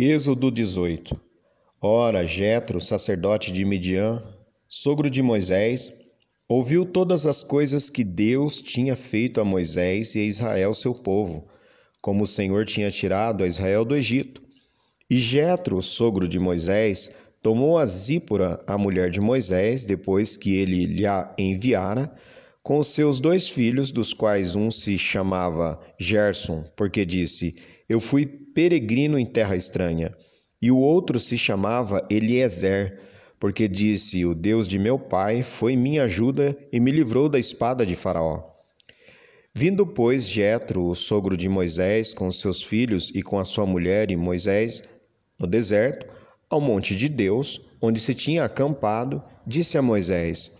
Êxodo 18 Ora, Jetro, sacerdote de Midian, sogro de Moisés, ouviu todas as coisas que Deus tinha feito a Moisés e a Israel, seu povo, como o Senhor tinha tirado a Israel do Egito. E Jetro, sogro de Moisés, tomou a Zípora, a mulher de Moisés, depois que ele lhe a enviara, com seus dois filhos, dos quais um se chamava Gerson, porque disse: Eu fui peregrino em terra estranha. E o outro se chamava Eliezer, porque disse: O Deus de meu pai foi minha ajuda e me livrou da espada de Faraó. Vindo, pois, Jetro, o sogro de Moisés, com seus filhos e com a sua mulher e Moisés, no deserto, ao monte de Deus, onde se tinha acampado, disse a Moisés: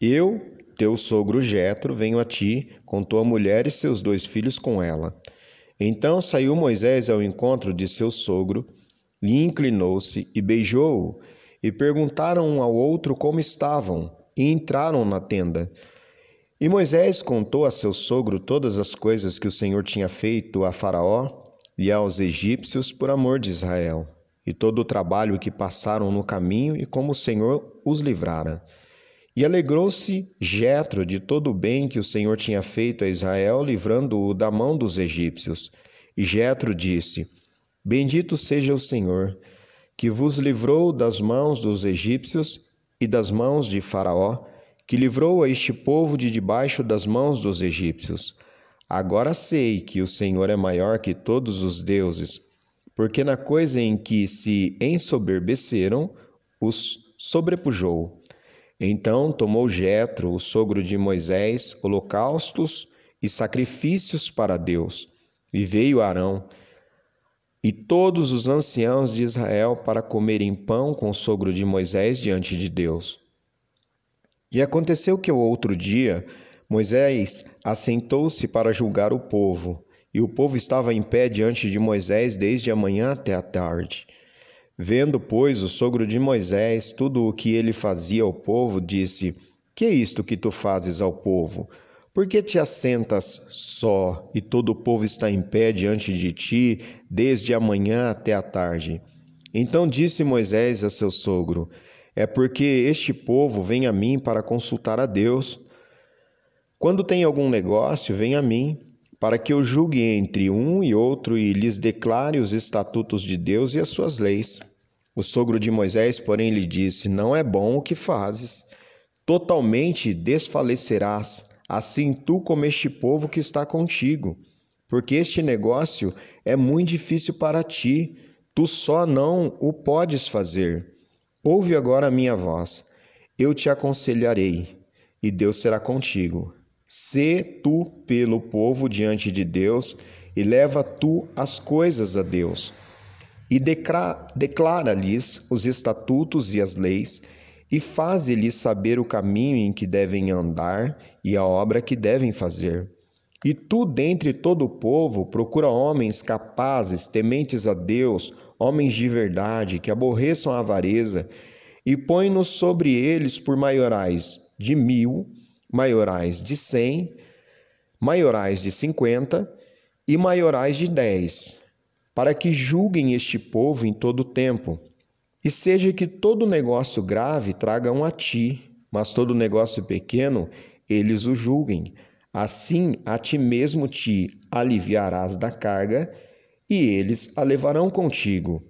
Eu, teu sogro Jetro, venho a ti, com tua mulher e seus dois filhos com ela. Então saiu Moisés ao encontro de seu sogro, e inclinou-se e beijou-o, e perguntaram um ao outro como estavam, e entraram na tenda. E Moisés contou a seu sogro todas as coisas que o Senhor tinha feito a Faraó e aos egípcios por amor de Israel, e todo o trabalho que passaram no caminho e como o Senhor os livrara. E alegrou-se Jetro de todo o bem que o Senhor tinha feito a Israel, livrando-o da mão dos egípcios. E Jetro disse: Bendito seja o Senhor, que vos livrou das mãos dos egípcios e das mãos de Faraó, que livrou a este povo de debaixo das mãos dos egípcios. Agora sei que o Senhor é maior que todos os deuses, porque na coisa em que se ensoberbeceram, os sobrepujou. Então tomou Jetro, o sogro de Moisés, holocaustos e sacrifícios para Deus. E veio Arão e todos os anciãos de Israel para comerem pão com o sogro de Moisés diante de Deus. E aconteceu que o outro dia Moisés assentou-se para julgar o povo, e o povo estava em pé diante de Moisés desde a manhã até a tarde. Vendo, pois, o sogro de Moisés tudo o que ele fazia ao povo, disse: Que é isto que tu fazes ao povo? Por que te assentas só e todo o povo está em pé diante de ti, desde a manhã até a tarde? Então disse Moisés a seu sogro: É porque este povo vem a mim para consultar a Deus. Quando tem algum negócio, vem a mim, para que eu julgue entre um e outro e lhes declare os estatutos de Deus e as suas leis. O sogro de Moisés, porém, lhe disse: Não é bom o que fazes. Totalmente desfalecerás, assim tu como este povo que está contigo, porque este negócio é muito difícil para ti, tu só não o podes fazer. Ouve agora a minha voz, eu te aconselharei, e Deus será contigo. Sê tu pelo povo diante de Deus e leva tu as coisas a Deus. E declara-lhes os estatutos e as leis, e faze-lhes saber o caminho em que devem andar e a obra que devem fazer. E tu, dentre todo o povo, procura homens capazes, tementes a Deus, homens de verdade, que aborreçam a avareza, e põe-nos sobre eles por maiorais de mil maiorais de cem, maiorais de cinquenta e maiorais de dez, para que julguem este povo em todo o tempo. E seja que todo negócio grave tragam a ti, mas todo negócio pequeno eles o julguem. Assim a ti mesmo te aliviarás da carga, e eles a levarão contigo.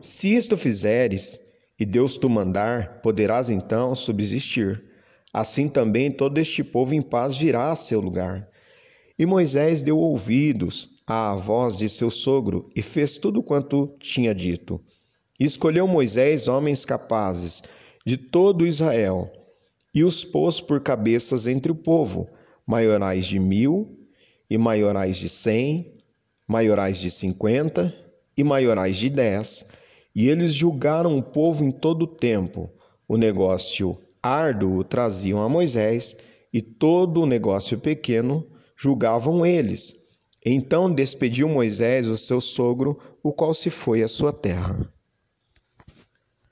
Se isto fizeres, e Deus tu mandar, poderás então subsistir. Assim também todo este povo em paz virá a seu lugar. E Moisés deu ouvidos à voz de seu sogro e fez tudo quanto tinha dito. E escolheu Moisés homens capazes de todo Israel e os pôs por cabeças entre o povo, maiorais de mil e maiorais de cem, maiorais de cinquenta e maiorais de dez. E eles julgaram o povo em todo o tempo. O negócio árduo traziam a Moisés, e todo o negócio pequeno julgavam eles. Então despediu Moisés o seu sogro, o qual se foi à sua terra.